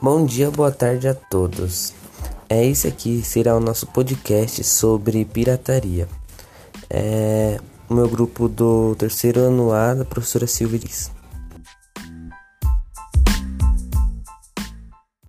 Bom dia, boa tarde a todos. É esse aqui será o nosso podcast sobre pirataria. É o meu grupo do terceiro ano A da professora Silvia.